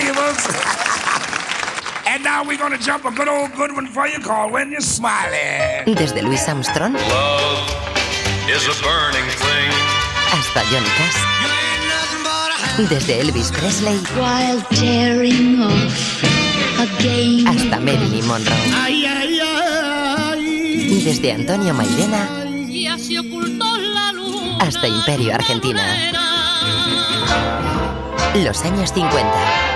valuables. and now we're gonna jump a good old good one for you called When You're Smiling. Desde Louis Armstrong Love is a burning thing. hasta Johnny Cash. Desde Elvis Presley while tearing off again. hasta Marilyn Monroe. Ay, ay, ay. Desde Antonio Mairena Ya se ocultó la luz. hasta Imperio Argentina. Los años 50.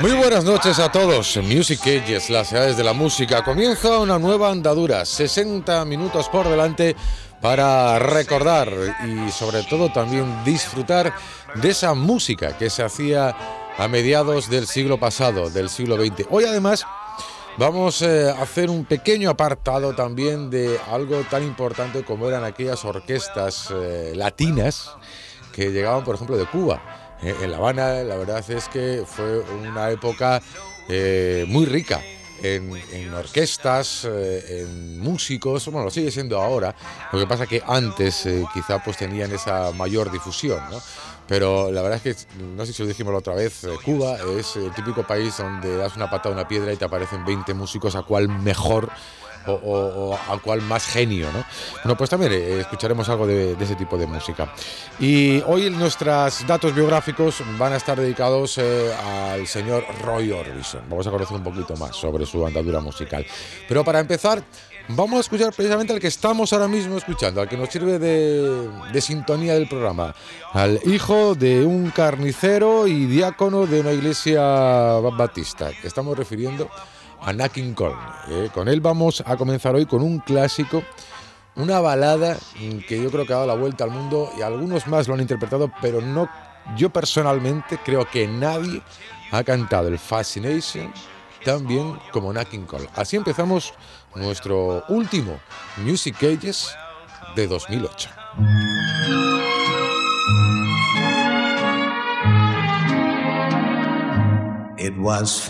Muy buenas noches a todos. Music Ages, las edades de la música. Comienza una nueva andadura, 60 minutos por delante para recordar y sobre todo también disfrutar de esa música que se hacía a mediados del siglo pasado, del siglo XX. Hoy además vamos eh, a hacer un pequeño apartado también de algo tan importante como eran aquellas orquestas eh, latinas que llegaban, por ejemplo, de Cuba. Eh, en La Habana, la verdad es que fue una época eh, muy rica en, orquestas, eh, en músicos, bueno, lo sigue siendo ahora, lo que pasa que antes quizá pues tenían esa mayor difusión, ¿no? Pero la verdad es que, no sé si lo dijimos la otra vez, Cuba es el típico país donde das una patada a una piedra y te aparecen 20 músicos a cual mejor o, o- o a cual más genio, ¿no? Bueno, pues también eh, escucharemos algo de, de ese tipo de música. Y hoy nuestros datos biográficos van a estar dedicados eh, al señor Roy Orbison. Vamos a conocer un poquito más sobre su andadura musical. Pero para empezar, vamos a escuchar precisamente al que estamos ahora mismo escuchando, al que nos sirve de, de sintonía del programa, al hijo de un carnicero y diácono de una iglesia baptista, que estamos refiriendo a Nat King Cole. ¿eh? Con él vamos a comenzar hoy con un clásico, una balada que yo creo que ha dado la vuelta al mundo y algunos más lo han interpretado, pero no yo personalmente creo que nadie ha cantado el Fascination tan bien como Nat King Cole. Así empezamos nuestro último Music Ages de 2008. It was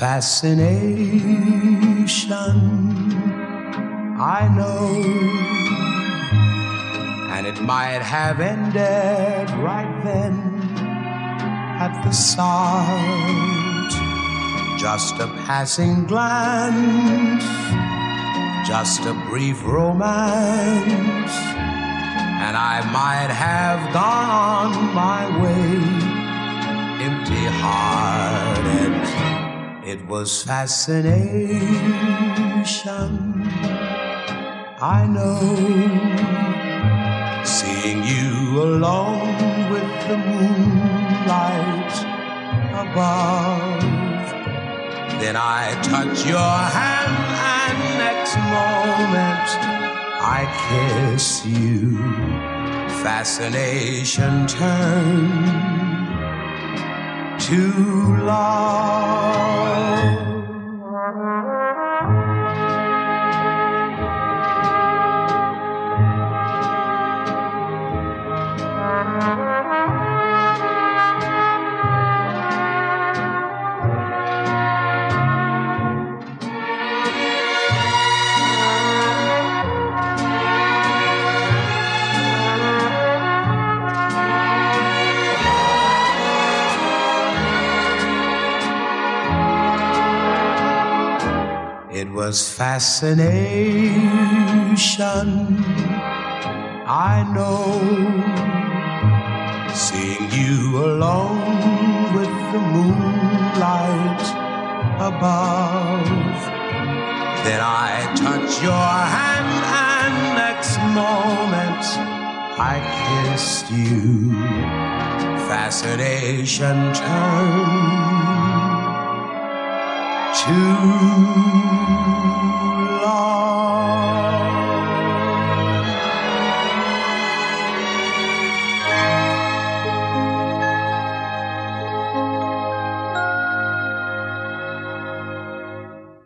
I know. And it might have ended right then at the start. Just a passing glance, just a brief romance, and I might have gone on my way empty hearted. It was fascination. I know. Seeing you alone with the moonlight above. Then I touch your hand, and next moment I kiss you. Fascination turned to love. Was fascination, I know. Seeing you alone with the moonlight above. Then I touch your hand, and next moment I kissed you. Fascination turned.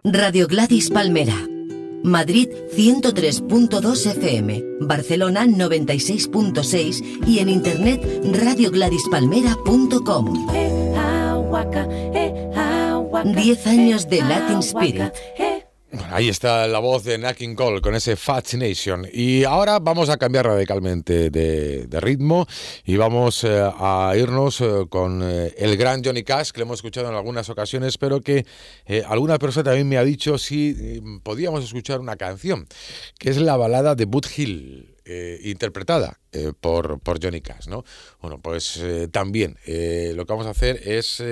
Radio Gladys Palmera. Madrid 103.2 FM, Barcelona 96.6 y en internet radiogladyspalmera.com. Eh, ah, eh, ah 10 años de Latin Spirit. Ahí está la voz de Nat King Cole con ese Fascination. Y ahora vamos a cambiar radicalmente de, ritmo y vamos eh, a irnos eh, con eh, el gran Johnny Cash, que lo hemos escuchado en algunas ocasiones, pero que alguna persona también me ha dicho si podíamos escuchar una canción, que es la balada de Boot Hill. Interpretada eh, por, por, Johnny Cash, ¿no? Bueno, pues eh, también lo que vamos a hacer es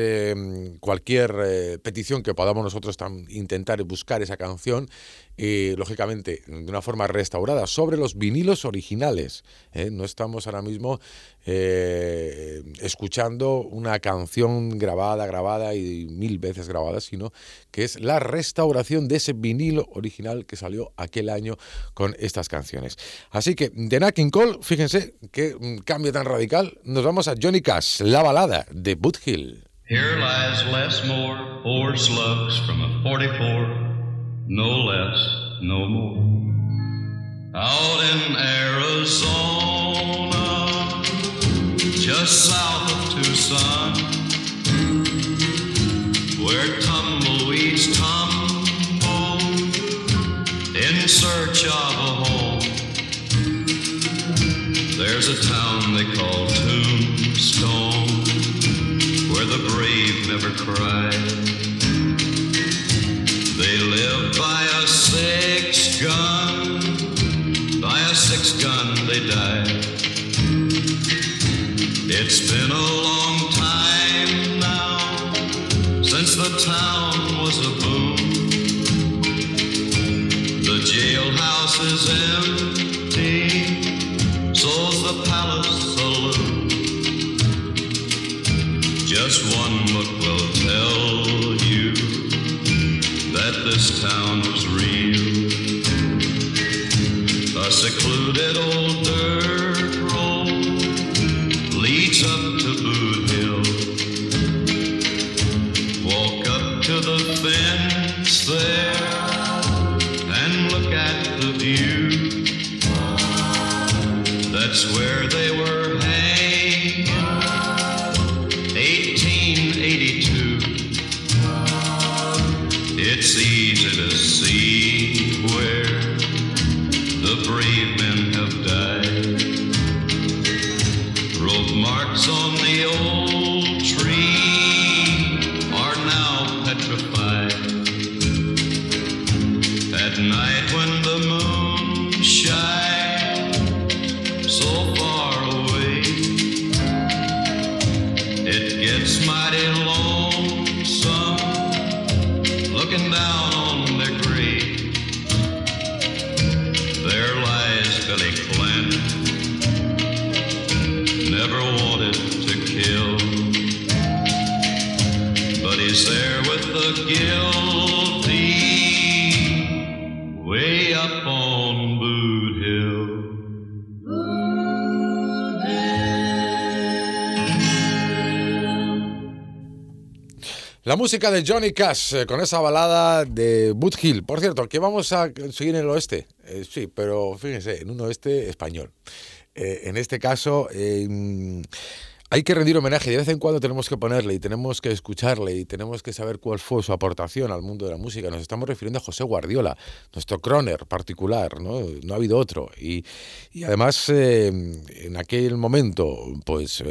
cualquier petición que podamos nosotros intentar buscar esa canción y lógicamente de una forma restaurada sobre los vinilos originales. No estamos ahora mismo escuchando una canción grabada, grabada y mil veces grabada, sino que es la restauración de ese vinilo original que salió aquel año con estas canciones. Así que de Nat King Cole, fíjense qué cambio tan radical. Nos vamos a Johnny Cash, la balada de Boot Hill. Here lies less more, four slugs from a 44, no less, no more. Out in Arizona, just south of Tucson, where tumbleweeds tumble in search of There's a town they call Tombstone, where the brave never cry. They live by a six gun, by a six gun they die. It's been a long time now since the town was a boom. The jailhouse is empty the palace saloon. Just one look will tell you that this town was real. A secluded old dirt La música de Johnny Cash eh, con esa balada de Boot Hill. Por cierto, que vamos a seguir en el oeste. Eh, sí, pero fíjense, en un oeste español. Eh, en este caso, hay que rendir homenaje. De vez en cuando tenemos que ponerle y tenemos que escucharle y tenemos que saber cuál fue su aportación al mundo de la música. Nos estamos refiriendo a José Guardiola, nuestro croner particular, ¿no? No ha habido otro. Y, además, en aquel momento, pues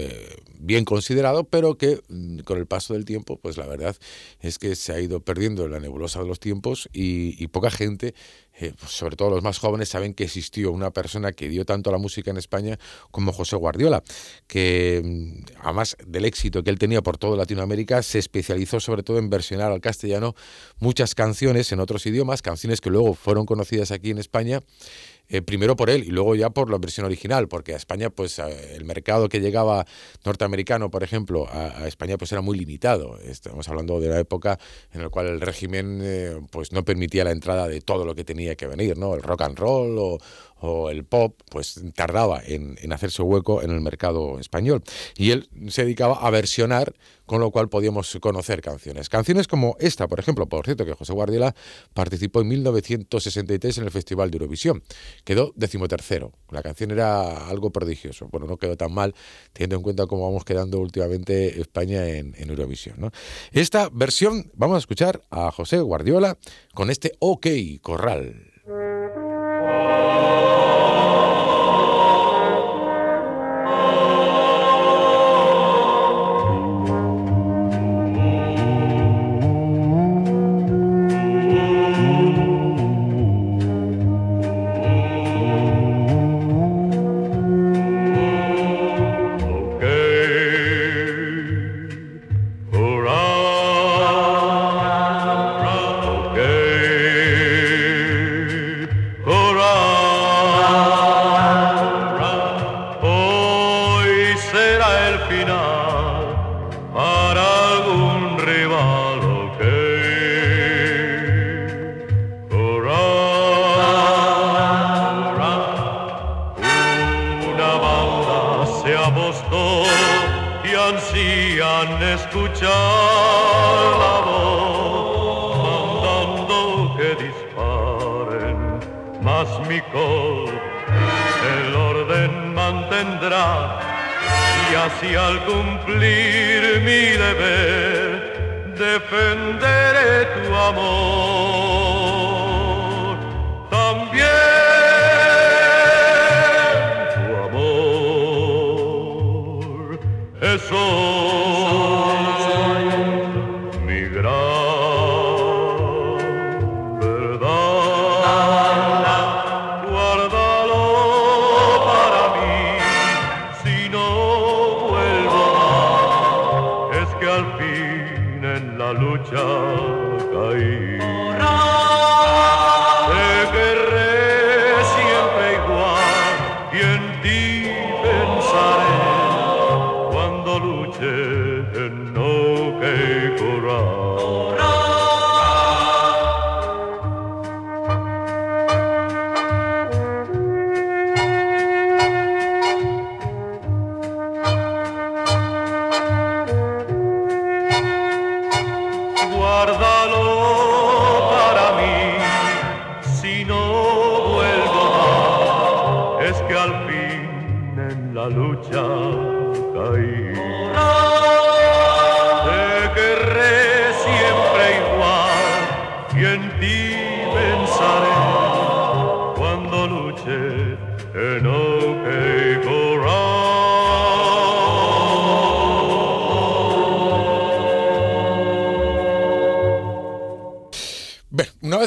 bien considerado, pero que mm, con el paso del tiempo, pues la verdad es que se ha ido perdiendo en la nebulosa de los tiempos y, poca gente, eh, pues sobre todo los más jóvenes, saben que existió una persona que dio tanto a la música en España como José Guardiola, que mm, además del éxito que él tenía por toda Latinoamérica, se especializó sobre todo en versionar al castellano muchas canciones en otros idiomas, canciones que luego fueron conocidas aquí en España eh, primero por él y luego ya por la versión original, porque a España, pues el mercado que llegaba norteamericano, por ejemplo, a, España, pues era muy limitado. Estamos hablando de la época en la cual el régimen, eh, pues no permitía la entrada de todo lo que tenía que venir, ¿no? El rock and roll o, o el pop, pues tardaba en, hacerse hueco en el mercado español. Y él se dedicaba a versionar con lo cual podíamos conocer canciones. Canciones como esta, por ejemplo, por cierto, que José Guardiola participó en 1963 en el Festival de Eurovisión. Quedó decimotercero. La canción era algo prodigioso. Bueno, no quedó tan mal, teniendo en cuenta cómo vamos quedando últimamente España en, en Eurovisión. ¿no? Esta versión, vamos a escuchar a José Guardiola con este OK Corral. y ansían escuchar la voz, mandando que disparen, mas mi col el orden mantendrá y así al cumplir mi deber defenderé tu amor.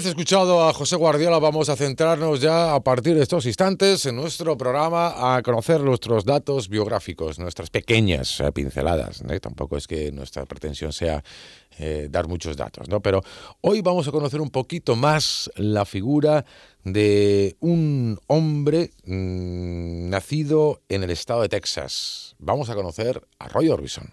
Escuchado a José Guardiola, vamos a centrarnos ya a partir de estos instantes en nuestro programa a conocer nuestros datos biográficos, nuestras pequeñas eh, pinceladas. Tampoco es que nuestra pretensión sea eh, dar muchos datos, ¿no? Pero hoy vamos a conocer un poquito más la figura de un hombre mm, nacido en el estado de Texas. Vamos a conocer a Roy Orbison.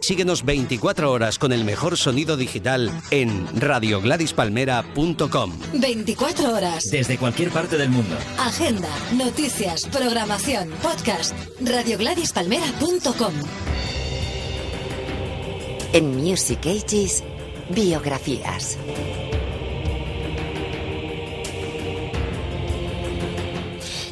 Síguenos 24 horas con el mejor sonido digital en radiogladyspalmera.com. 24 horas. Desde cualquier parte del mundo. Agenda, noticias, programación, podcast. radiogladyspalmera.com. En Music Ages, biografías.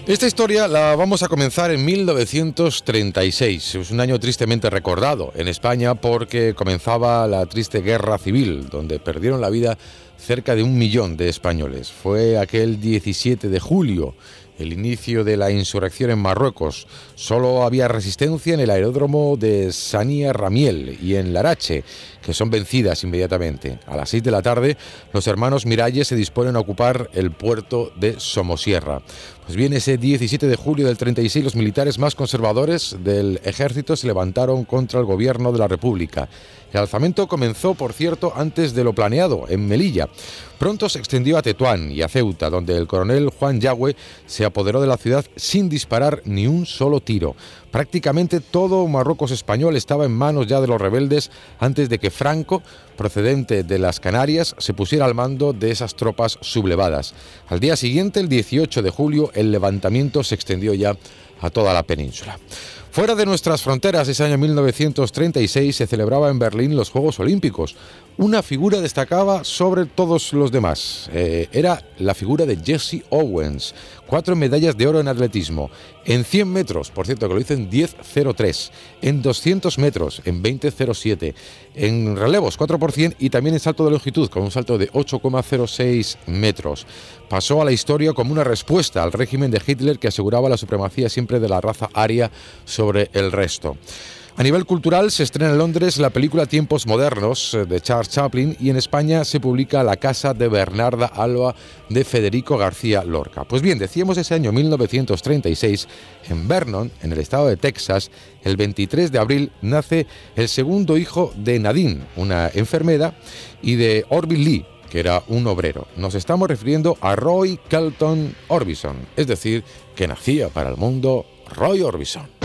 Esta historia la vamos a comenzar en 1936. Es un año tristemente recordado en España porque comenzaba la triste guerra civil, donde perdieron la vida cerca de un millón de españoles. Fue aquel 17 de julio el inicio de la insurrección en Marruecos. Solo había resistencia en el aeródromo de Sania Ramiel y en Larache, que son vencidas inmediatamente. A las 6 de la tarde, los hermanos Miralles se disponen a ocupar el puerto de Somosierra. Pues bien, ese 17 de julio del 36 los militares más conservadores del ejército se levantaron contra el gobierno de la República. El alzamiento comenzó, por cierto, antes de lo planeado, en Melilla. Pronto se extendió a Tetuán y a Ceuta, donde el coronel Juan Yagüe se apoderó de la ciudad sin disparar ni un solo tiro. Prácticamente todo Marruecos español estaba en manos ya de los rebeldes antes de que Franco, procedente de las Canarias, se pusiera al mando de esas tropas sublevadas. Al día siguiente, el 18 de julio, el levantamiento se extendió ya a toda la península. Fuera de nuestras fronteras, ese año 1936 se celebraba en Berlín los Juegos Olímpicos. Una figura destacaba sobre todos los demás. Eh, era la figura de Jesse Owens, cuatro medallas de oro en atletismo, en 100 metros, por cierto que lo hizo en 10.03, en 200 metros, en 20.07, en relevos 4 por 100 y también en salto de longitud, con un salto de 8,06 metros. Pasó a la historia como una respuesta al régimen de Hitler que aseguraba la supremacía siempre de la raza aria sobre el resto. A nivel cultural se estrena en Londres la película Tiempos Modernos eh, de Charles Chaplin y en España se publica La Casa de Bernarda Alba de Federico García Lorca. Pues bien, decíamos ese año 1936, en Vernon, en el estado de Texas, el 23 de abril nace el segundo hijo de Nadine, una enfermera, y de Orville Lee, que era un obrero. Nos estamos refiriendo a Roy Kelton Orbison, es decir, que nacía para el mundo Roy Orbison.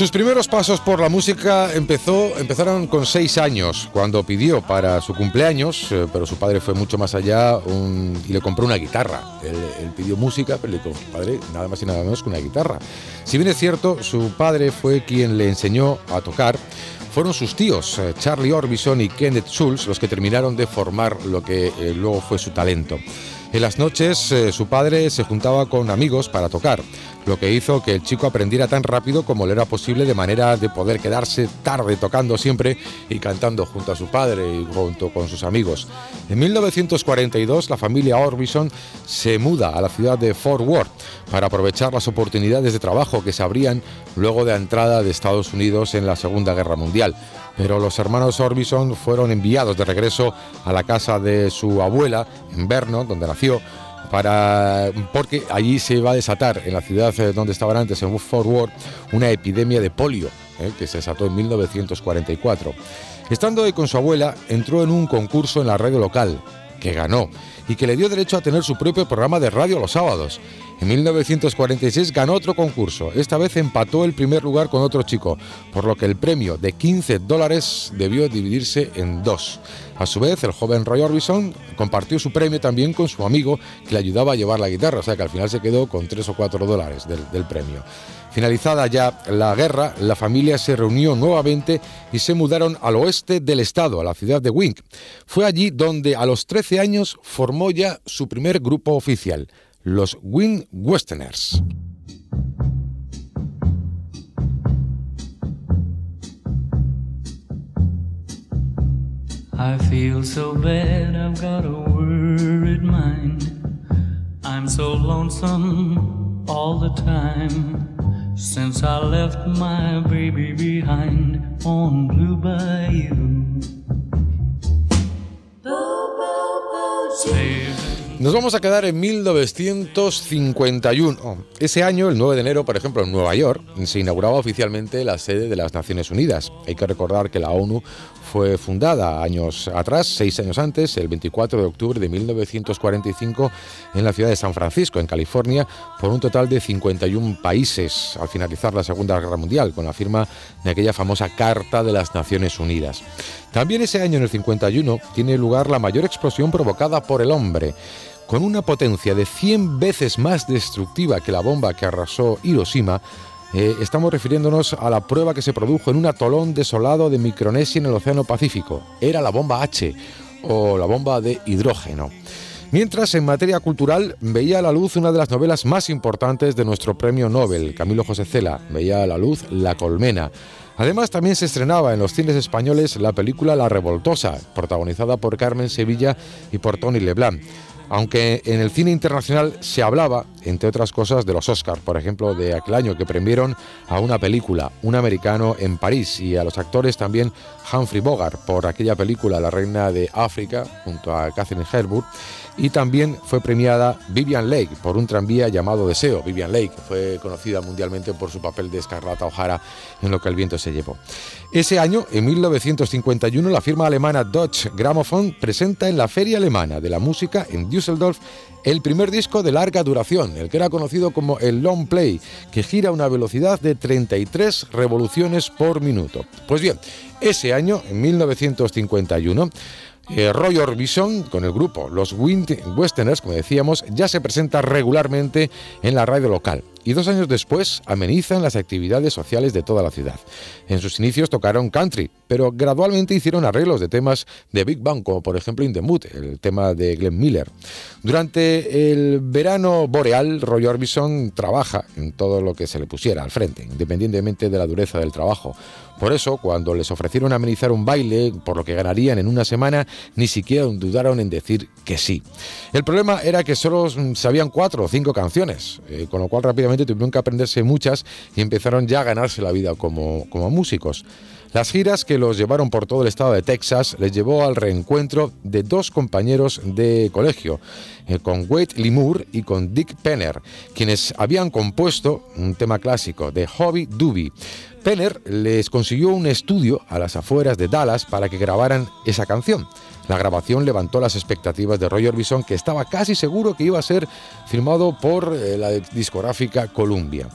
Sus primeros pasos por la música empezó, empezaron con seis años, cuando pidió para su cumpleaños, eh, pero su padre fue mucho más allá y le compró una guitarra. Él, pidió música, pero le dijo, padre, nada más y nada menos que una guitarra. Si bien es cierto, su padre fue quien le enseñó a tocar, fueron sus tíos, eh, Charlie Orbison y Kenneth Schulz, los que terminaron de formar lo que eh, luego fue su talento. En las noches su padre se juntaba con amigos para tocar lo que hizo que el chico aprendiera tan rápido como le era posible de manera de poder quedarse tarde tocando siempre y cantando junto a su padre y junto con sus amigos. En 1942 la familia Orbison se muda a la ciudad de Fort Worth para aprovechar las oportunidades de trabajo que se abrían luego de la entrada de Estados Unidos en la Segunda Guerra Mundial. Pero los hermanos Orbison fueron enviados de regreso a la casa de su abuela en Vernon, donde nació, para, porque allí se iba a desatar, en la ciudad eh, donde estaban antes, en Fort Worth, una epidemia de polio eh, que se desató en 1944. Estando ahí con su abuela, entró en un concurso en la radio local, que ganó, y que le dio derecho a tener su propio programa de radio los sábados. En 1946 ganó otro concurso, esta vez empató el primer lugar con otro chico, por lo que el premio de 15 dólares debió dividirse en dos. A su vez, el joven Roy Orbison compartió su premio también con su amigo que le ayudaba a llevar la guitarra, o sea que al final se quedó con 3 o 4 dólares del, premio. Finalizada ya la guerra, la familia se reunió nuevamente y se mudaron al oeste del estado, a la ciudad de Wink. Fue allí donde a los 13 años formó ya su primer grupo oficial, los Wink Westerners. I feel so bad, I've got a so lonesome all the time since I left my baby behind on Blue. Nos vamos a quedar en 1951. Ese año, el 9 de enero, por ejemplo, en Nueva York, se inauguraba oficialmente la sede de las Naciones Unidas. Hay que recordar que la ONU fue fundada años atrás, seis años antes, el 24 de octubre de 1945, en la ciudad de San Francisco, en California, por un total de 51 países al finalizar la Segunda Guerra Mundial, con la firma de aquella famosa Carta de las Naciones Unidas. También ese año, en el 51, tiene lugar la mayor explosión provocada por el hombre con una potencia de 100 veces más destructiva que la bomba que arrasó Hiroshima, eh, estamos refiriéndonos a la prueba que se produjo en un atolón desolado de Micronesia en el Océano Pacífico. Era la bomba H o la bomba de hidrógeno. Mientras, en materia cultural, veía a la luz una de las novelas más importantes de nuestro premio Nobel, Camilo José Cela, veía a la luz La Colmena. Además, también se estrenaba en los cines españoles la película La Revoltosa, protagonizada por Carmen Sevilla y por Tony Leblanc aunque en el cine internacional se hablaba, entre otras cosas, de los Oscars, por ejemplo, de aquel año que premiaron a una película, Un americano en París, y a los actores también Humphrey Bogart por aquella película La Reina de África, junto a Catherine Hepburn, y también fue premiada Vivian Lake por un tranvía llamado Deseo. Vivian Lake fue conocida mundialmente por su papel de Escarlata O'Hara en Lo que el viento se llevó. Ese año, en 1951, la firma alemana Deutsche Grammophon presenta en la Feria Alemana de la Música en Düsseldorf el primer disco de larga duración, el que era conocido como el long play, que gira a una velocidad de 33 revoluciones por minuto. Pues bien, ese año, en 1951, eh, Roy Orbison, con el grupo Los Wind Westerners, como decíamos, ya se presenta regularmente en la radio local y dos años después amenizan las actividades sociales de toda la ciudad. En sus inicios tocaron country, pero gradualmente hicieron arreglos de temas de Big Bang, como por ejemplo In the Mood, el tema de Glenn Miller. Durante el verano boreal, Roy Orbison trabaja en todo lo que se le pusiera al frente, independientemente de la dureza del trabajo. Por eso, cuando les ofrecieron amenizar un baile, por lo que ganarían en una semana, ni siquiera dudaron en decir que sí. El problema era que solo sabían cuatro o cinco canciones, eh, con lo cual rápidamente tuvieron que aprenderse muchas y empezaron ya a ganarse la vida como, como músicos. Las giras que los llevaron por todo el estado de Texas les llevó al reencuentro de dos compañeros de colegio, eh, con Wade Limur y con Dick Penner, quienes habían compuesto un tema clásico de Hobby Doobie. Penner les consiguió un estudio a las afueras de Dallas para que grabaran esa canción. La grabación levantó las expectativas de Roy Orbison, que estaba casi seguro que iba a ser filmado por eh, la discográfica Columbia.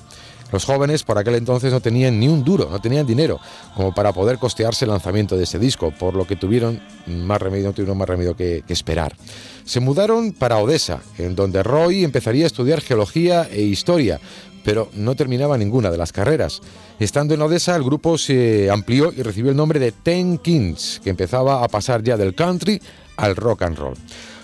Los jóvenes por aquel entonces no tenían ni un duro, no tenían dinero como para poder costearse el lanzamiento de ese disco, por lo que tuvieron más remedio, no tuvieron más remedio que, que esperar. Se mudaron para Odessa, en donde Roy empezaría a estudiar geología e historia, pero no terminaba ninguna de las carreras. Estando en Odessa, el grupo se amplió y recibió el nombre de Ten Kings, que empezaba a pasar ya del country al rock and roll.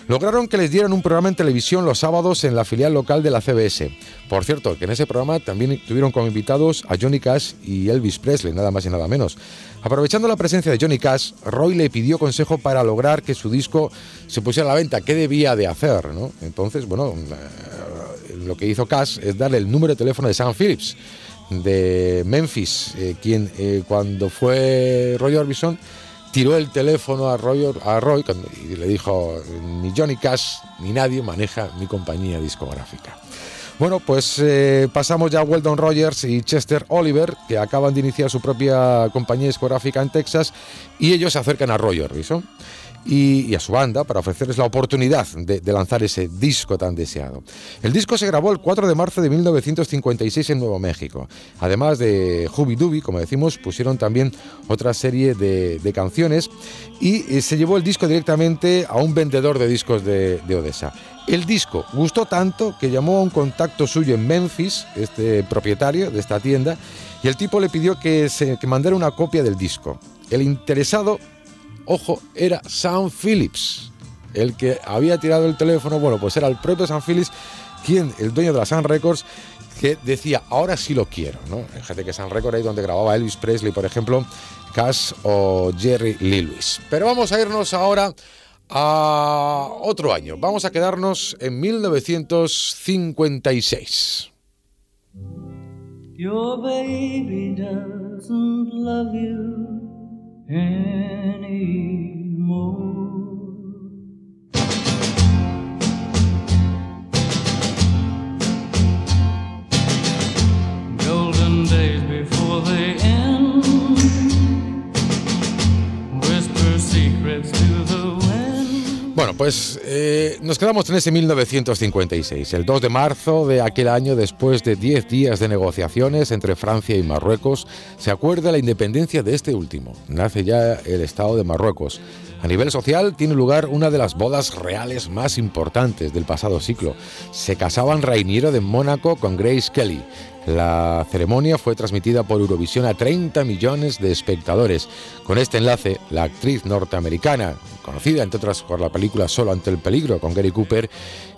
Lograron que les dieran un programa en televisión los sábados en la filial local de la CBS. Por cierto, que en ese programa también tuvieron como invitados a Johnny Cash y Elvis Presley, nada más y nada menos. Aprovechando la presencia de Johnny Cash, Roy le pidió consejo para lograr que su disco se pusiera a la venta. ¿Qué debía de hacer? Entonces, bueno, eh, lo que hizo Cash es darle el número de teléfono de Sam Phillips de Memphis, eh, quien eh, cuando fue Roy Orbison tiró el teléfono a Roy, a Roy y le dijo, ni Johnny Cash ni nadie maneja mi compañía discográfica. Bueno, pues eh, pasamos ya a Weldon Rogers y Chester Oliver, que acaban de iniciar su propia compañía discográfica en Texas, y ellos se acercan a Roy Orbison y, a su banda para ofrecerles la oportunidad de, lanzar ese disco tan deseado. El disco se grabó el 4 de marzo de 1956 en Nuevo México. Además de Hubi Dubi, como decimos, pusieron también otra serie de, canciones y eh, se llevó el disco directamente a un vendedor de discos de, Odessa. El disco gustó tanto que llamó a un contacto suyo en Memphis, este propietario de esta tienda, y el tipo le pidió que, se, que mandara una copia del disco. El interesado ojo, era Sam Phillips, el que había tirado el teléfono, bueno, pues era el propio Sam Phillips quien, el dueño de la Sun Records, que decía, ahora sí lo quiero, ¿no? Fíjate que Sun Records ahí donde grababa Elvis Presley, por ejemplo, Cash o Jerry Lee Lewis. Pero vamos a irnos ahora a otro año. Vamos a quedarnos en 1956. Your baby doesn't love you. Golden days before they end. Bueno, pues eh, nos quedamos en ese 1956, el 2 de marzo de aquel año, después de 10 días de negociaciones entre Francia y Marruecos, se acuerda la independencia de este último. Nace ya el Estado de Marruecos. A nivel social tiene lugar una de las bodas reales más importantes del pasado siglo. Se casaban Rainiero de Mónaco con Grace Kelly. La ceremonia fue transmitida por Eurovisión a 30 millones de espectadores. Con este enlace, la actriz norteamericana, conocida entre otras por la película Solo ante el peligro con Gary Cooper,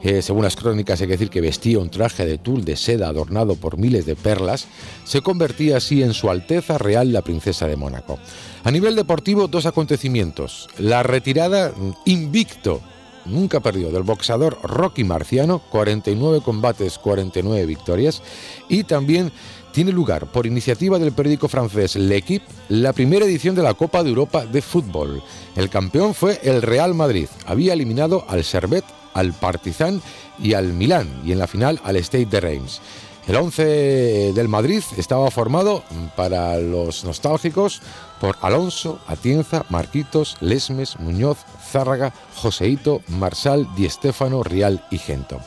eh, según las crónicas hay que decir que vestía un traje de tul de seda adornado por miles de perlas, se convertía así en su Alteza Real la Princesa de Mónaco. A nivel deportivo, dos acontecimientos. La retirada invicto nunca perdió del boxeador Rocky Marciano, 49 combates, 49 victorias, y también tiene lugar, por iniciativa del periódico francés L'Equipe, la primera edición de la Copa de Europa de Fútbol. El campeón fue el Real Madrid. Había eliminado al Servet, al Partizan y al Milán, y en la final al Stade de Reims. El 11 del Madrid estaba formado, para los nostálgicos, por Alonso, Atienza, Marquitos, Lesmes, Muñoz, Zárraga, Joseito, Marsal, Di Stéfano, Rial y Gento.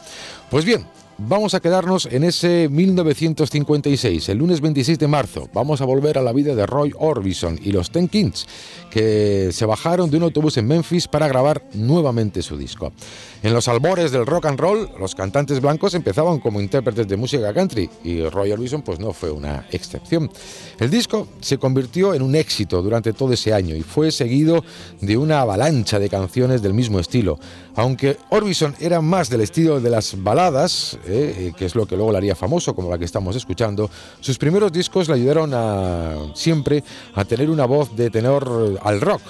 Pues bien, Vamos a quedarnos en ese 1956, el lunes 26 de marzo. Vamos a volver a la vida de Roy Orbison y los Ten Kings, que se bajaron de un autobús en Memphis para grabar nuevamente su disco. En los albores del rock and roll, los cantantes blancos empezaban como intérpretes de música country y Roy Orbison pues no fue una excepción. El disco se convirtió en un éxito durante todo ese año y fue seguido de una avalancha de canciones del mismo estilo. Aunque Orbison era más del estilo de las baladas, eh, que es lo que luego le haría famoso, como la que estamos escuchando, sus primeros discos le ayudaron a, siempre a tener una voz de tenor al rock,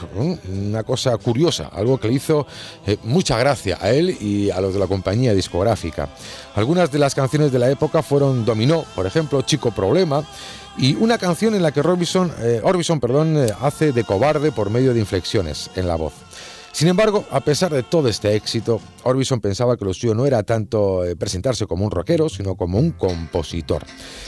una cosa curiosa, algo que le hizo eh, mucha gracia a él y a los de la compañía discográfica. Algunas de las canciones de la época fueron Dominó, por ejemplo, Chico Problema, y una canción en la que Orbison, eh, Orbison perdón, hace de cobarde por medio de inflexiones en la voz. Sin embargo, a pesar de todo este éxito, Orbison pensaba que lo suyo no era tanto eh, presentarse como un rockero, sino como un compositor.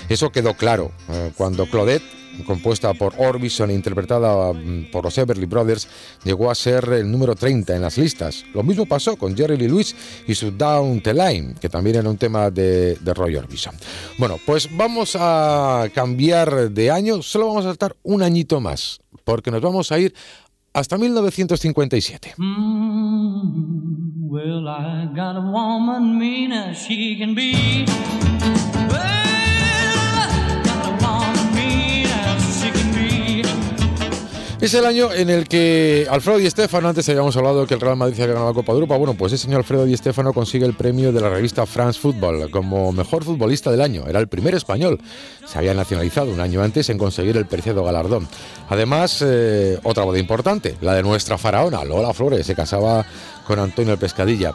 Eso quedó claro eh, cuando Claudette, compuesta por Orbison e interpretada mm, por los Everly Brothers, llegó a ser el número 30 en las listas. Lo mismo pasó con Jerry Lee Lewis y su Down the Line, que también era un tema de, de Roy Orbison. Bueno, pues vamos a cambiar de año, solo vamos a saltar un añito más, porque nos vamos a ir hasta 1957. Es el año en el que Alfredo Di Stefano, antes habíamos hablado que el Real Madrid había ganado la Copa de Europa, bueno, pues ese señor Alfredo Di Stefano consigue el premio de la revista France Football como mejor futbolista del año. Era el primer español. Se había nacionalizado un año antes en conseguir el preciado galardón. Además, eh, otra boda importante, la de nuestra faraona, Lola Flores, se casaba con Antonio el Pescadilla.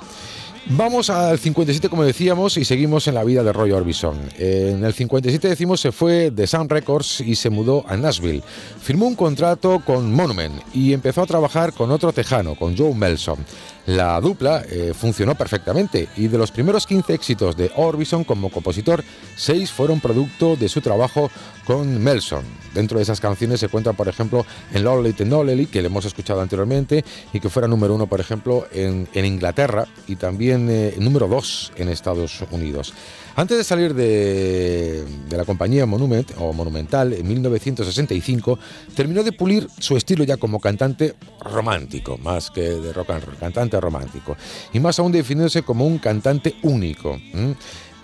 Vamos al 57, como decíamos, y seguimos en la vida de Roy Orbison. En el 57, decimos, se fue de Sound Records y se mudó a Nashville. Firmó un contrato con Monument y empezó a trabajar con otro tejano, con Joe Melson. La dupla eh, funcionó perfectamente y de los primeros 15 éxitos de Orbison como compositor, 6 fueron producto de su trabajo con Melson. Dentro de esas canciones se cuenta, por ejemplo, en Lonely Tenolely, que le hemos escuchado anteriormente, y que fuera número uno, por ejemplo, en, Inglaterra y también eh, número dos en Estados Unidos. Antes de salir de, la compañía Monument o Monumental en 1965, terminó de pulir su estilo ya como cantante romántico, más que de rock and roll, cantante romántico, y más aún definiéndose como un cantante único.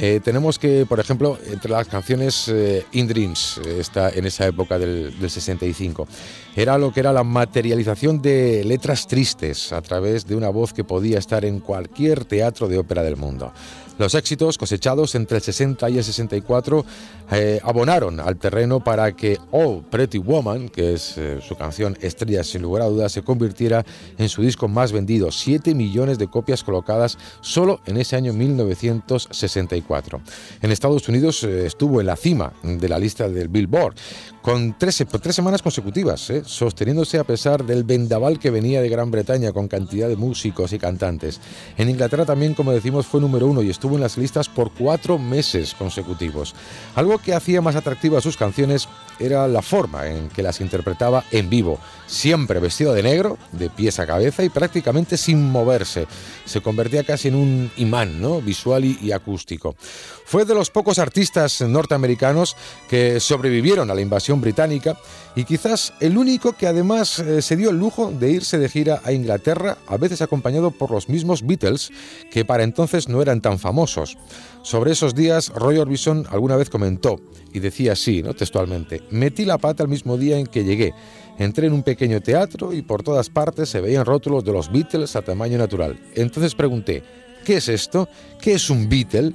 Eh, tenemos que, por ejemplo, entre las canciones eh, In Dreams, está en esa época del, del, 65, era lo que era la materialización de letras tristes a través de una voz que podía estar en cualquier teatro de ópera del mundo. Los éxitos cosechados entre el 60 y el 64 eh, abonaron al terreno para que Oh Pretty Woman, que es eh, su canción estrella sin lugar a dudas, se convirtiera en su disco más vendido, 7 millones de copias colocadas solo en ese año 1964. En Estados Unidos eh, estuvo en la cima de la lista del Billboard con tres, tres semanas consecutivas, sosteniéndose a pesar del vendaval que venía de Gran Bretaña con cantidad de músicos y cantantes. En Inglaterra también, como decimos, fue número uno y estuvo en las listas por cuatro meses consecutivos. Algo que hacía más atractivas sus canciones era la forma en que las interpretaba en vivo, siempre vestido de negro, de pies a cabeza y prácticamente sin moverse. Se convertía casi en un imán ¿no? visual y, acústico. Fue de los pocos artistas norteamericanos que sobrevivieron a la invasión británica y quizás el único que además eh, se dio el lujo de irse de gira a Inglaterra, a veces acompañado por los mismos Beatles, que para entonces no eran tan famosos. Sobre esos días, Roy Orbison alguna vez comentó, y decía así, ¿no? textualmente, metí la pata el mismo día en que llegué. Entré en un pequeño teatro y por todas partes se veían rótulos de los Beatles a tamaño natural. Entonces pregunté, ¿qué es esto? ¿Qué es un Beatle?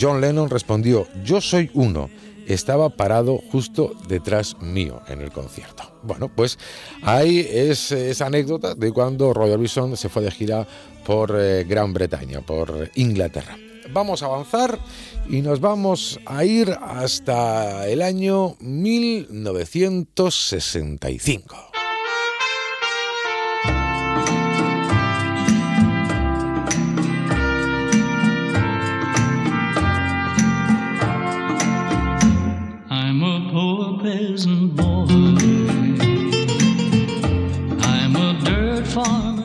John Lennon respondió, yo soy uno. Estaba parado justo detrás mío en el concierto. Bueno, pues ahí es esa anécdota de cuando Roy Orbison se fue de gira por eh, Gran Bretaña, por Inglaterra. Vamos a avanzar y nos vamos a ir hasta el año 1965.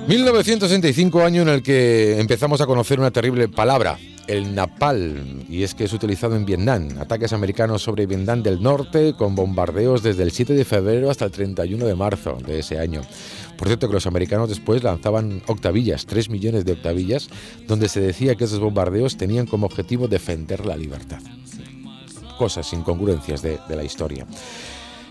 1965 año en el que empezamos a conocer una terrible palabra, el napal, y es que es utilizado en Vietnam. Ataques americanos sobre Vietnam del Norte con bombardeos desde el 7 de febrero hasta el 31 de marzo de ese año. Por cierto que los americanos después lanzaban octavillas, 3 millones de octavillas, donde se decía que esos bombardeos tenían como objetivo defender la libertad. Cosas, incongruencias de la historia.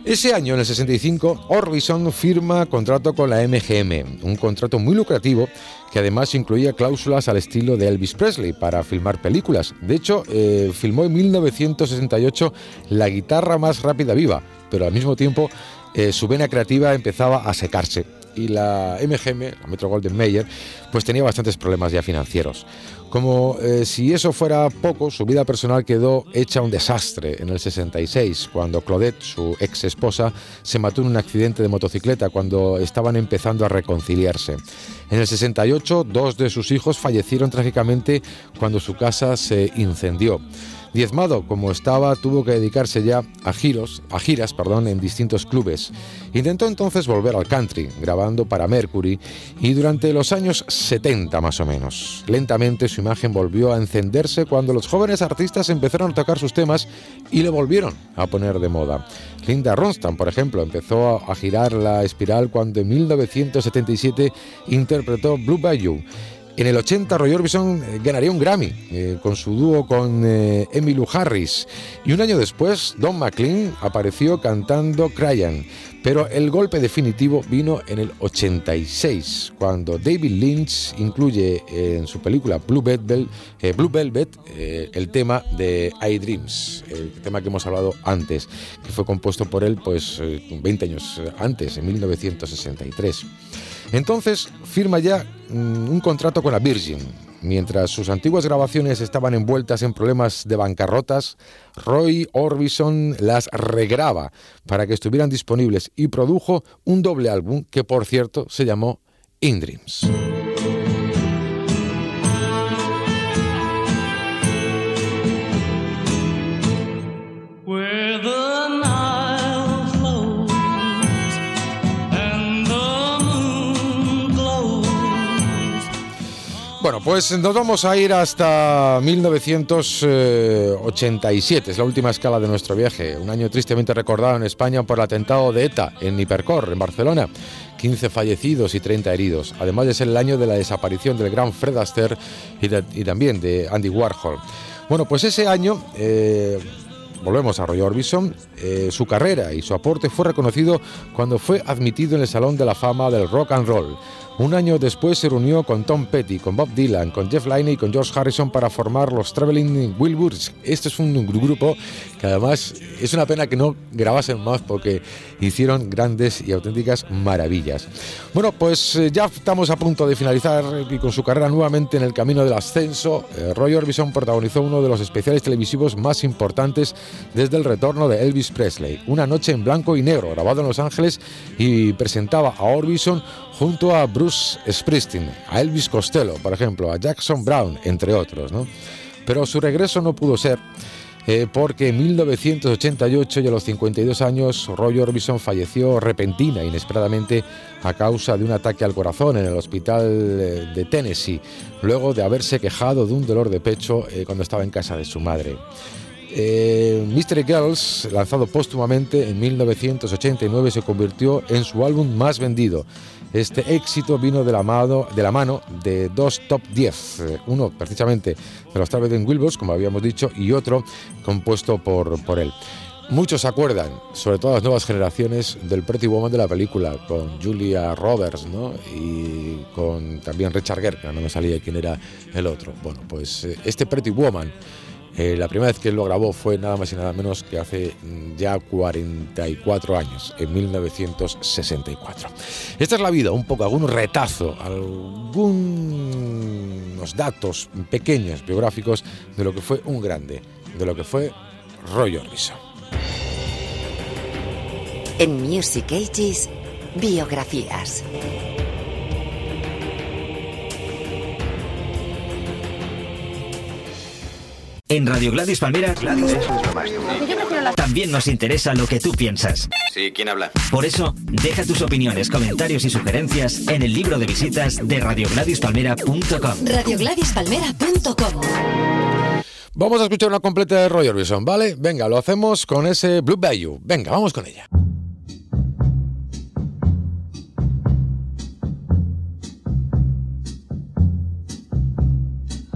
Ese año, en el 65, Orbison firma contrato con la MGM, un contrato muy lucrativo que además incluía cláusulas al estilo de Elvis Presley para filmar películas. De hecho, eh, filmó en 1968 La guitarra más rápida viva, pero al mismo tiempo eh, su vena creativa empezaba a secarse y la MGM, la Metro Golden Mayer, pues tenía bastantes problemas ya financieros. Como eh, si eso fuera poco, su vida personal quedó hecha un desastre en el 66, cuando Claudette, su ex esposa, se mató en un accidente de motocicleta cuando estaban empezando a reconciliarse. En el 68, dos de sus hijos fallecieron trágicamente cuando su casa se incendió. Diezmado como estaba, tuvo que dedicarse ya a giros, a giras, perdón, en distintos clubes. Intentó entonces volver al country, grabando para Mercury, y durante los años 70 más o menos. Lentamente su imagen volvió a encenderse cuando los jóvenes artistas empezaron a tocar sus temas y le volvieron a poner de moda. Linda Ronstadt, por ejemplo, empezó a girar la espiral cuando en 1977 interpretó Blue Bayou. En el 80 Roy Orbison eh, ganaría un Grammy eh, con su dúo con eh, Emmylou Harris y un año después Don McLean apareció cantando Cryan. Pero el golpe definitivo vino en el 86 cuando David Lynch incluye en su película Blue Velvet, Blue Velvet el tema de I Dreams, el tema que hemos hablado antes, que fue compuesto por él pues 20 años antes, en 1963. Entonces firma ya mm, un contrato con la Virgin. Mientras sus antiguas grabaciones estaban envueltas en problemas de bancarrotas, Roy Orbison las regraba para que estuvieran disponibles y produjo un doble álbum que, por cierto, se llamó In Dreams. Bueno, pues nos vamos a ir hasta 1987, es la última escala de nuestro viaje, un año tristemente recordado en España por el atentado de ETA en Hipercor, en Barcelona. 15 fallecidos y 30 heridos, además de ser el año de la desaparición del gran Fred Astaire y, también de Andy Warhol. Bueno, pues ese año, eh, volvemos a Roy Orbison, eh, su carrera y su aporte fue reconocido cuando fue admitido en el Salón de la Fama del Rock and Roll. Un año después se reunió con Tom Petty, con Bob Dylan, con Jeff Lynne y con George Harrison para formar los Traveling Wilburys. Este es un gru- grupo que además es una pena que no grabasen más porque hicieron grandes y auténticas maravillas. Bueno, pues eh, ya estamos a punto de finalizar y con su carrera nuevamente en el camino del ascenso, eh, Roy Orbison protagonizó uno de los especiales televisivos más importantes desde el retorno de Elvis Presley, Una noche en blanco y negro, grabado en Los Ángeles y presentaba a Orbison junto a Bruce Springsteen, a Elvis Costello, por ejemplo, a Jackson Brown, entre otros. Pero su regreso no pudo ser eh, porque en 1988 y a los 52 años Roy Orbison falleció repentina, inesperadamente, a causa de un ataque al corazón en el hospital eh, de Tennessee, luego de haberse quejado de un dolor de pecho eh, cuando estaba en casa de su madre. Mystery Girls, lanzado póstumamente en 1989, se convirtió en su álbum más vendido. Este éxito vino de la, mano, de dos top 10, eh, uno precisamente de los Traveling Wilburys, como habíamos dicho, y otro compuesto por, por él. Muchos se acuerdan, sobre todo las nuevas generaciones, del Pretty Woman de la película, con Julia Roberts, ¿no? Y con también Richard Gere, que no me salía quién era el otro. Bueno, pues eh, este Pretty Woman eh, la primera vez que lo grabó fue nada más y nada menos que hace mm, ya 44 años, en 1964. Esta es la vida, un poco, algún retazo, algunos datos pequeños biográficos de lo que fue un grande, de lo que fue Roy Orbison. En Music Ages, biografías. En Radio Gladys Palmera también nos interesa lo que tú piensas. Sí, ¿quién habla? Por eso, deja tus opiniones, comentarios y sugerencias en el libro de visitas de radiogladispalmera.com. Radiogladispalmera.com Vamos a escuchar una completa de Roy Orbison, ¿vale? Venga, lo hacemos con ese Blue Bayou. Venga, vamos con ella.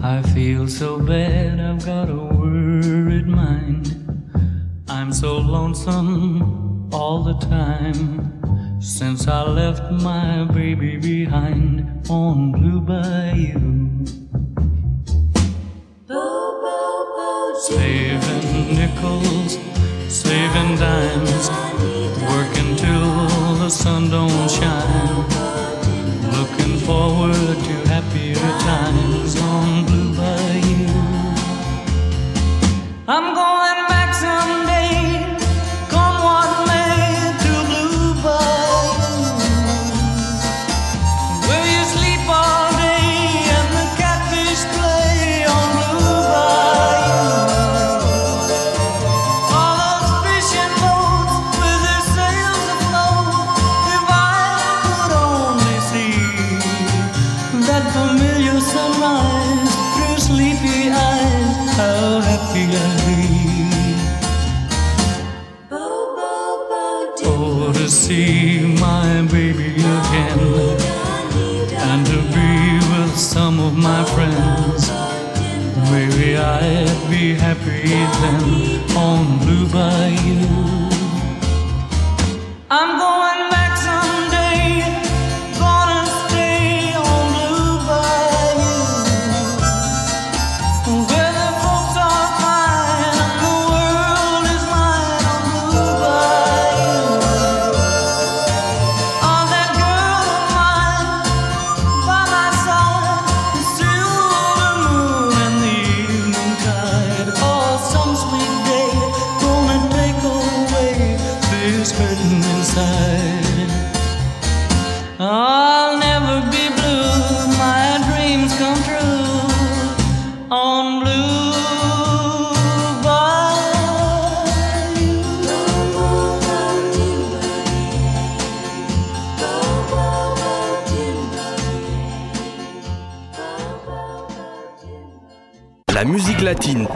I feel so bad, I've got a worried mind. I'm so lonesome all the time since I left my baby behind on Blue Bayou. Saving nickels, saving dimes, working till the sun don't shine. Looking forward to inside. I'll never be blue, my dreams come true on Blue La musique latine.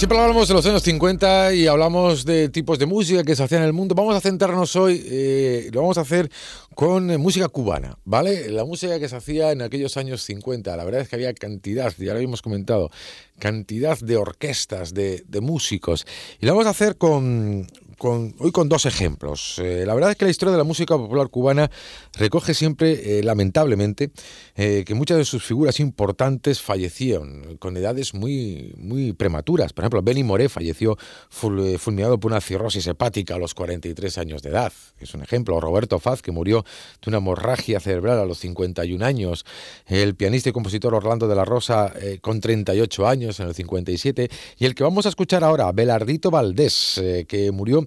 Siempre hablamos de los años 50 y hablamos de tipos de música que se hacían en el mundo. Vamos a centrarnos hoy, eh, lo vamos a hacer con eh, música cubana, ¿vale? La música que se hacía en aquellos años 50. La verdad es que había cantidad, ya lo habíamos comentado, cantidad de orquestas, de, de músicos. Y lo vamos a hacer con, hoy con dos ejemplos. Eh, la verdad es que la historia de la música popular cubana recoge siempre, eh, lamentablemente, eh, que muchas de sus figuras importantes fallecieron con edades muy, muy prematuras. Por ejemplo, Benny Moré falleció ful- fulminado por una cirrosis hepática a los 43 años de edad. Es un ejemplo. Roberto Faz, que murió de una hemorragia cerebral a los 51 años. El pianista y compositor Orlando de la Rosa, con 38 años, en el 57. Y el que vamos a escuchar ahora, Belardito Valdés, que murió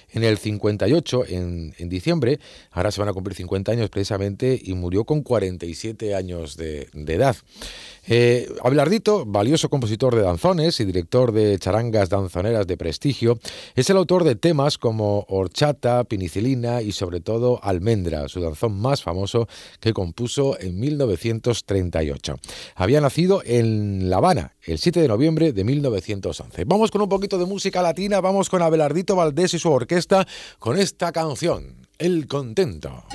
en el 58, en, en diciembre, ahora se van a cumplir 50 años precisamente, y murió con 47 años de, de edad. Eh, Abelardito, valioso compositor de danzones y director de charangas danzoneras de prestigio, es el autor de temas como Horchata, Pinicilina y sobre todo Almendra, su danzón más famoso que compuso en 1938. Había nacido en La Habana el 7 de noviembre de 1911. Vamos con un poquito de música latina, vamos con Abelardito Valdés y su orquesta con esta canción, El Contento.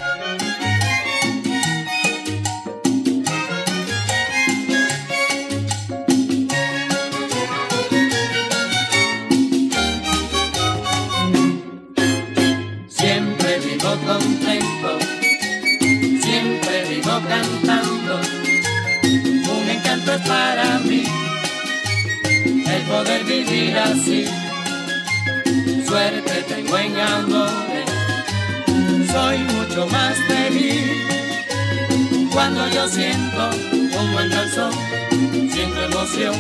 Siempre vivo contento, siempre vivo cantando. Un encanto es para mí el poder vivir así. Suerte tengo en amores, soy mucho más feliz. Cuando yo siento un buen calzón, siento emoción,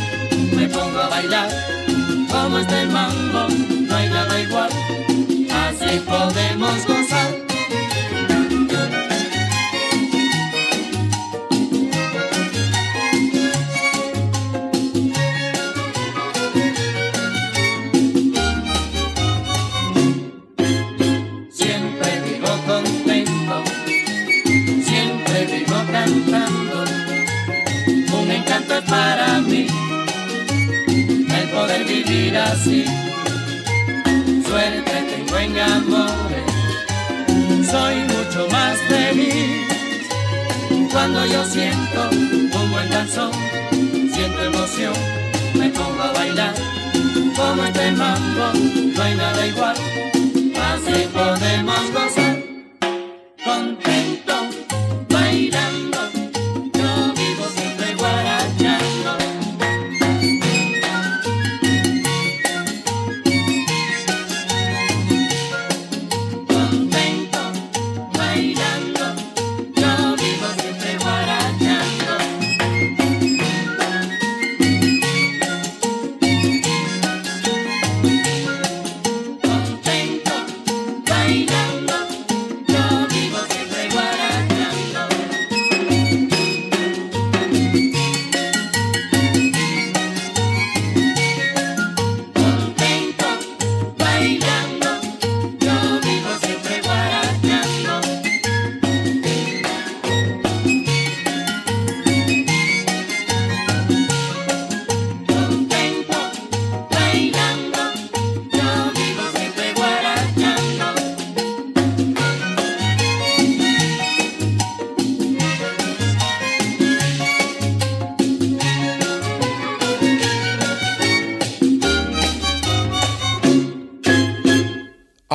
me pongo a bailar. Como está el mambo, no hay nada igual así podemos gozar. Vivir así suerte tengo en amores, soy mucho más feliz. Cuando yo siento un buen danzón, siento emoción, me pongo a bailar. Como este mambo, no hay nada igual, así podemos gozar.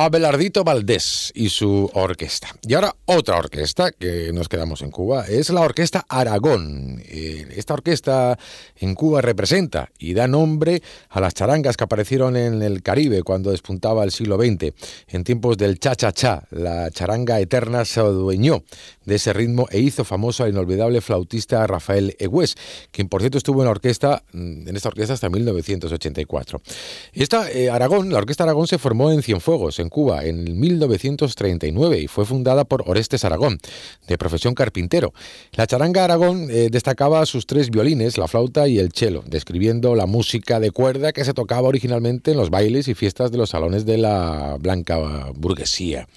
Abelardito Valdés y su orquesta. Y ahora otra orquesta que nos quedamos en Cuba es la Orquesta Aragón. Eh, Esta orquesta en Cuba representa y da nombre a las charangas que aparecieron en el Caribe cuando despuntaba el siglo XX. En tiempos del cha-cha-cha, la charanga eterna se adueñó de ese ritmo e hizo famoso al inolvidable flautista Rafael Egués, quien por cierto estuvo en la orquesta, mm, en esta orquesta hasta 1984. Esta eh, Aragón, la Orquesta Aragón se formó en Cienfuegos, en Cuba, en 1939 y fue fundada por Orestes Aragón, de profesión carpintero. La charanga Aragón eh, destacaba sus tres violines, la flauta y el cello, describiendo la música de cuerda que se tocaba originalmente en los bailes y fiestas de los salones de la blanca burguesía.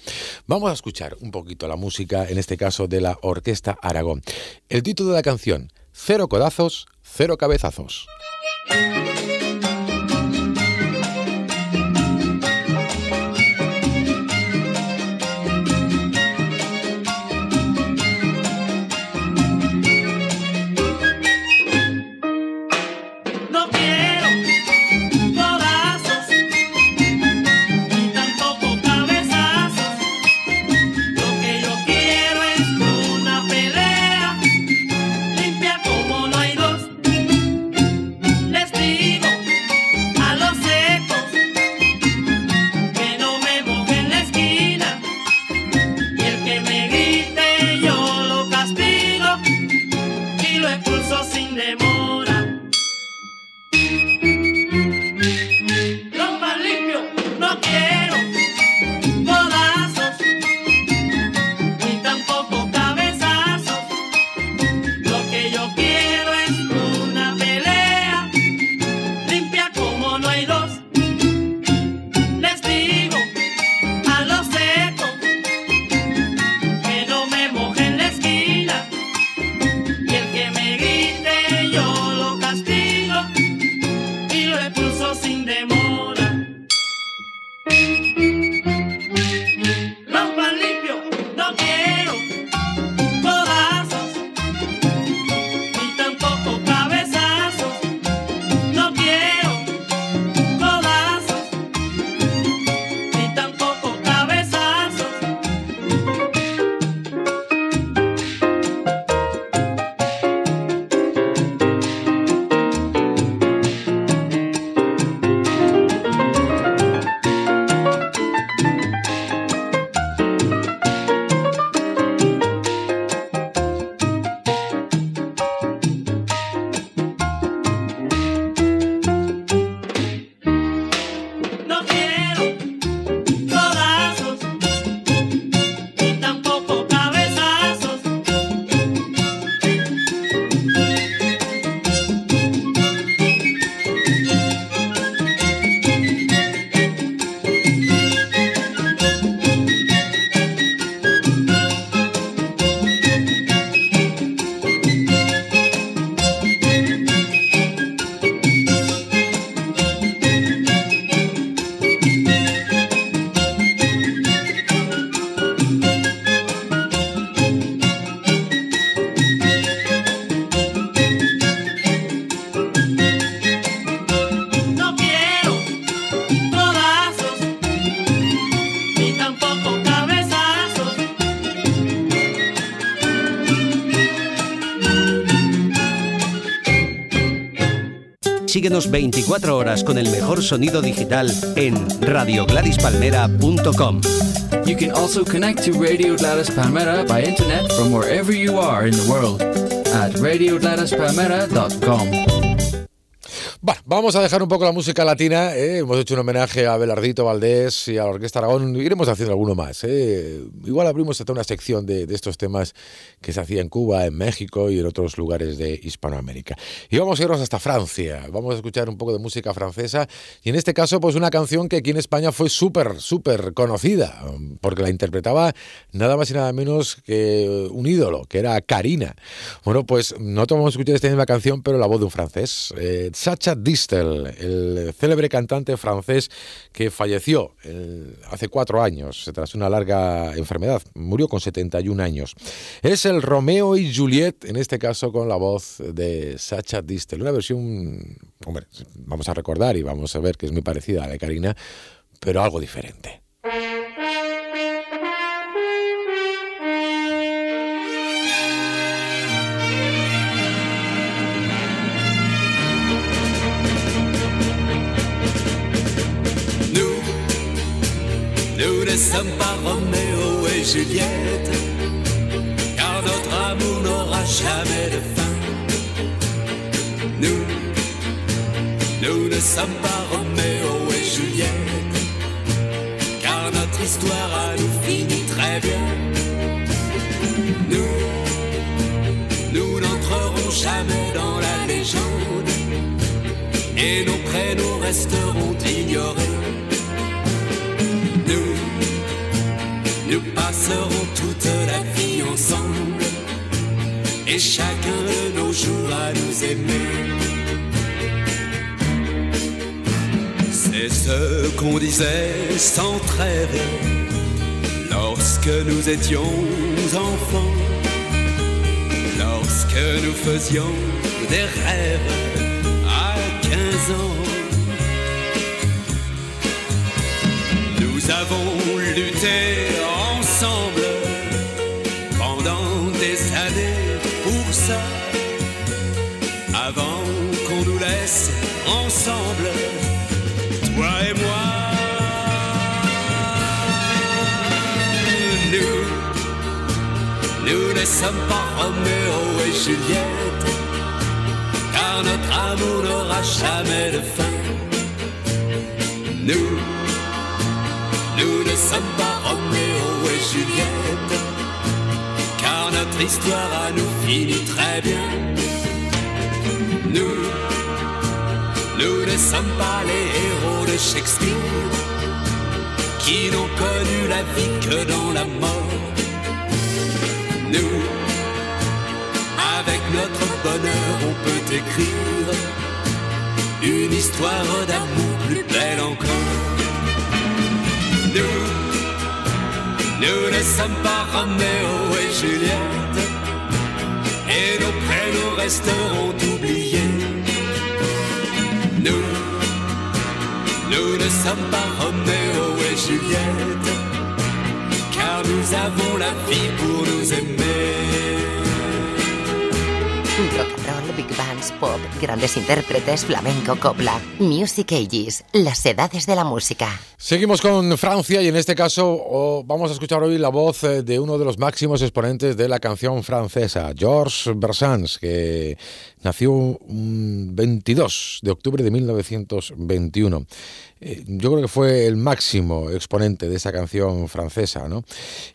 Vamos a escuchar un poquito la música, en este caso de la Orquesta Aragón. El título de la canción, Cero codazos, cero cabezazos. Síguenos 24 horas con el mejor sonido digital en radiogladispalmera.com. You can also connect to Radio Gladys Palmera by internet from wherever you are in the world at radiogladispalmera.com. Vamos a dejar un poco la música latina. ¿eh? Hemos hecho un homenaje a Belardito Valdés y a la Orquesta Aragón. Iremos haciendo alguno más. ¿eh? Igual abrimos hasta una sección de, de, estos temas que se hacía en Cuba, en México y en otros lugares de Hispanoamérica. Y vamos a irnos hasta Francia. Vamos a escuchar un poco de música francesa. Y en este caso, pues una canción que aquí en España fue súper, súper conocida. Porque la interpretaba nada más y nada menos que un ídolo, que era Karina. Bueno, pues no vamos a escuchar esta misma canción, pero la voz de un francés. Eh, Sacha El célebre cantante francés que falleció hace cuatro años tras una larga enfermedad. Murió con 71 años. Es el Romeo y Juliet, en este caso con la voz de Sacha Distel. Una versión, vamos a recordar y vamos a ver que es muy parecida a la de Karina, pero algo diferente. Ne sommes pas Roméo et Juliette, car notre amour n'aura jamais de fin. Nous, nous ne sommes pas Roméo et Juliette, car notre histoire a nous fini très bien. Nous, nous n'entrerons jamais dans la légende, et nos prénoms resteront ignorés. Passerons toute la vie ensemble et chacun de nos jours à nous aimer. C'est ce qu'on disait sans trêve lorsque nous étions enfants, lorsque nous faisions des rêves à 15 ans. Nous avons lutté ensemble ensemble, toi et moi. Nous, nous ne sommes pas Roméo et Juliette, car notre amour n'aura jamais de fin. Nous nous ne sommes pas Roméo et Juliette, car notre histoire à nous finit très bien. Nous, nous ne sommes pas les héros de Shakespeare, qui n'ont connu la vie que dans la mort. Nous, avec notre bonheur, on peut écrire une histoire d'amour plus belle encore. Nous, nous ne sommes pas Roméo et Juliette, et nos prénoms resteront oubliés. Nous, nous ne sommes pas Roméo et Juliette, car nous avons la vie pour nous aimer. Big bands, pop, grandes intérpretes, flamenco, copla. Music Ages, las edades de la música. Seguimos con Francia y en este caso oh, vamos a escuchar hoy la voz eh, de uno de los máximos exponentes de la canción francesa, Georges Brassens, que nació un 22 de octubre de 1921. Eh, yo creo que fue el máximo exponente de esa canción francesa, ¿no?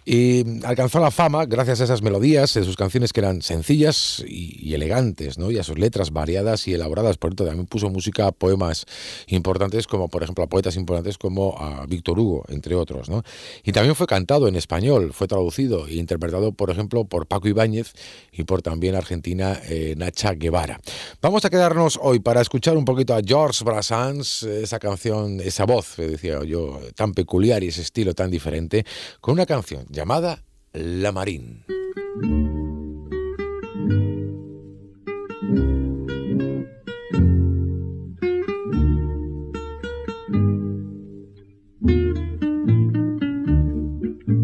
Y alcanzó la fama gracias a esas melodías de sus canciones que eran sencillas y, y elegantes, ¿no? Y a sus letras variadas y elaboradas. Por eso también puso música a poemas importantes, como por ejemplo a poetas importantes como a Víctor Hugo, entre otros, ¿no? Y también fue cantado en español, fue traducido e interpretado, por ejemplo, por Paco Ibáñez y por también argentina eh, Nacha Guevara. Vamos a quedarnos hoy para escuchar un poquito a Georges Brassens, esa canción, esa voz, decía yo, tan peculiar y ese estilo tan diferente, con una canción llamada La Marín.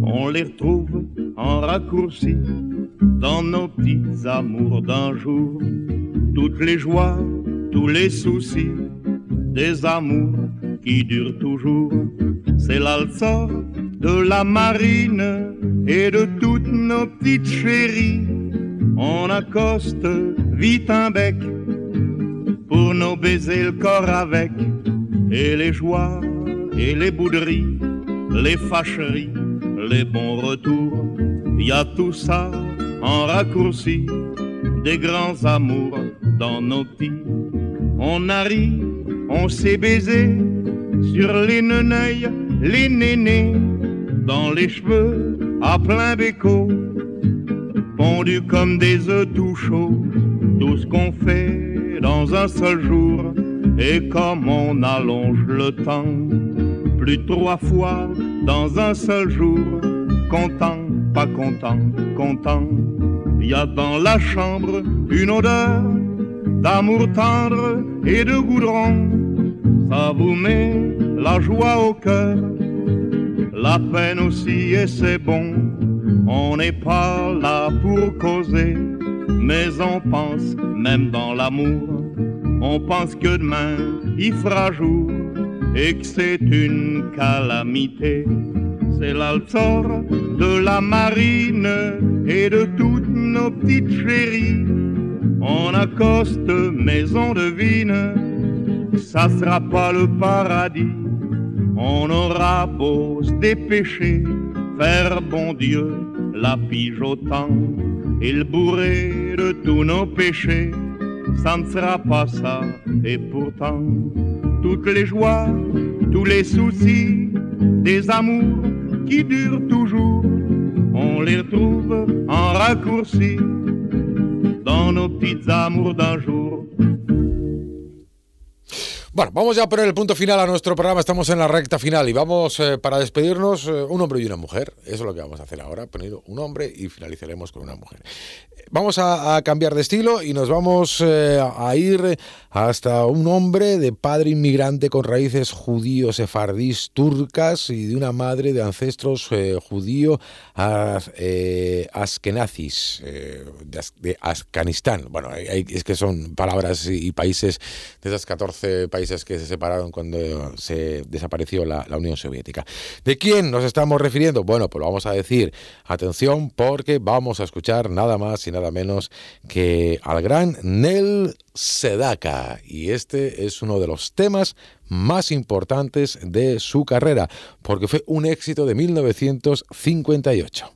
On les retrouve en raccourci dans nos petits amours d'un jour. Toutes les joies tous les soucis des amours qui durent toujours. C'est l'alsa de la marine et de toutes nos petites chéries. On accoste vite un bec pour nous baiser le corps avec. Et les joies et les bouderies, les fâcheries, les bons retours, y a tout ça en raccourci des grands amours dans nos petits. On a ri, on s'est baisé sur les neneuils, les nénés, dans les cheveux à plein béco, pondus comme des œufs tout chauds, tout ce qu'on fait dans un seul jour, et comme on allonge le temps, plus trois fois dans un seul jour, content, pas content, content. Il y a dans la chambre une odeur d'amour tendre et de goudron. Ça vous met la joie au cœur, la peine aussi et c'est bon. On n'est pas là pour causer, mais on pense, même dans l'amour, on pense que demain il fera jour et que c'est une calamité. C'est l'alzor de la marine et de toutes nos petites chéries. On accoste, mais on devine, ça sera pas le paradis. On aura beau se dépêcher, faire bon Dieu la pige au temps et le bourrer de tous nos péchés. Ça ne sera pas ça, et pourtant, toutes les joies, tous les soucis, des amours qui durent toujours, on les retrouve en raccourci dans nos petites amours d'un jour. Bueno, vamos ya a poner el punto final a nuestro programa. Estamos en la recta final y vamos eh, para despedirnos eh, un hombre y una mujer. Eso es lo que vamos a hacer ahora, poner un hombre y finalizaremos con una mujer. Vamos a, cambiar de estilo y nos vamos eh, a ir hasta un hombre de padre inmigrante con raíces judíos, sefardís, turcas y de una madre de ancestros eh, judío eh, askenazis, eh, de, de Afganistán. Bueno, es que son palabras y, y países de esos 14 países que se separaron cuando se desapareció la, la Unión Soviética. ¿De quién nos estamos refiriendo? Bueno, pues lo vamos a decir. Atención, porque vamos a escuchar nada más y nada menos que al gran Nel Sedaka. Y este es uno de los temas más importantes de su carrera, porque fue un éxito de 1958.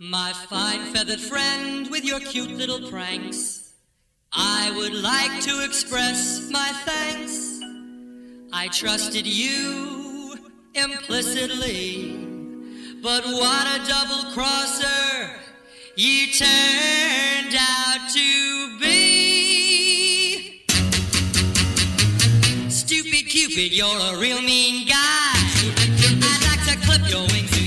My fine feathered friend with your cute little pranks, I would like to express my thanks. I trusted you implicitly, but what a double crosser you turned out to be. Stupid Cupid, you're a real mean guy. I'd like to clip your wings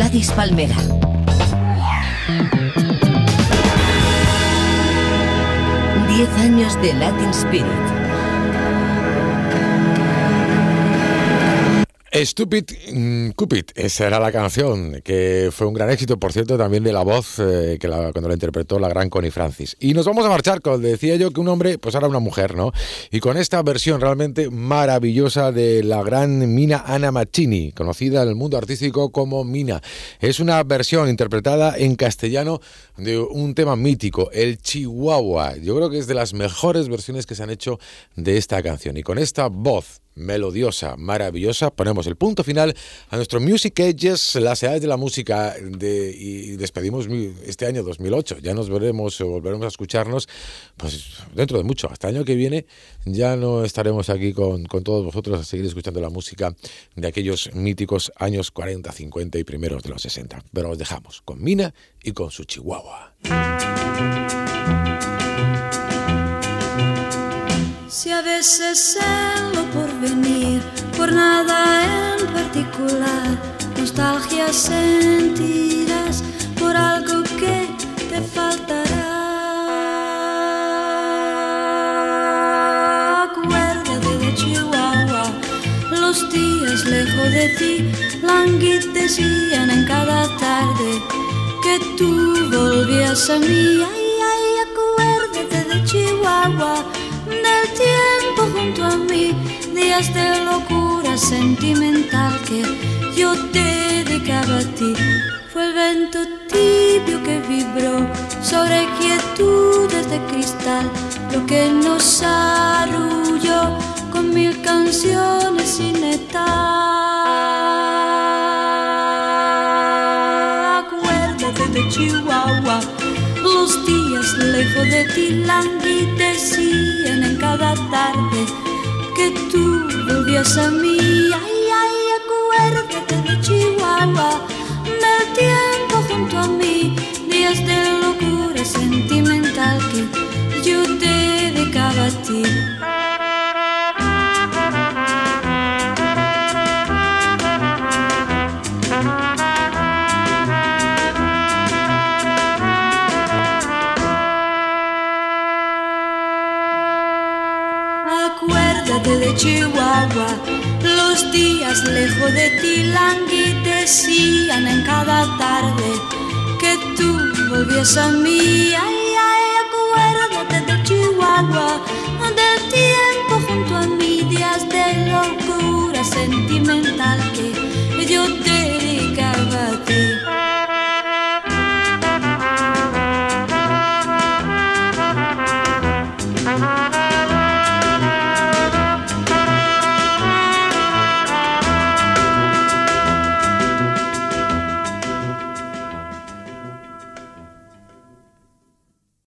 Gladys Palmera. Diez años de Latin Spirit. Stupid mm, Cupid, esa era la canción, que fue un gran éxito, por cierto, también de la voz eh, que la- cuando la interpretó la gran Connie Francis. Y nos vamos a marchar con, decía yo, que un hombre, pues ahora una mujer, ¿no? Y con esta versión realmente maravillosa de la gran Mina Anna Maccini, conocida en el mundo artístico como Mina. Es una versión interpretada en castellano de un tema mítico, el Chihuahua. Yo creo que es de las mejores versiones que se han hecho de esta canción. Y con esta voz melodiosa, maravillosa. Ponemos el punto final a nuestro Music Ages, las edades de la música, de, y despedimos este año 2008. Ya nos veremos, o volveremos a escucharnos, pues dentro de mucho. Hasta el año que viene ya no estaremos aquí con, con todos vosotros a seguir escuchando la música de aquellos míticos años 40, 50 y primeros de los 60. Pero os dejamos con Mina y con su Chihuahua. Si a veces en lo porvenir, por nada en particular, nostalgia sentirás por algo que te faltará. Acuérdate de Chihuahua, los días lejos de ti languidecían en cada tarde que tú volvías a mí. Ay, ay, acuérdate de Chihuahua, del tiempo junto a mí, días de locura sentimental que yo te dedicaba a ti. Fue el viento tibio que vibró sobre quietudes de cristal, lo que nos arrulló con mil canciones sin etar. Chihuahua, los días lejos de ti languidecían en cada tarde que tú volvías a mí. Ay, ay, acuérdate de Chihuahua, del tiempo junto a mí, días de locura sentimental que yo te dedicaba a ti. Chihuahua, los días lejos de ti languidecían en cada tarde que tú volvías a mí. Ay, ay, acuérdate de Chihuahua, del tiempo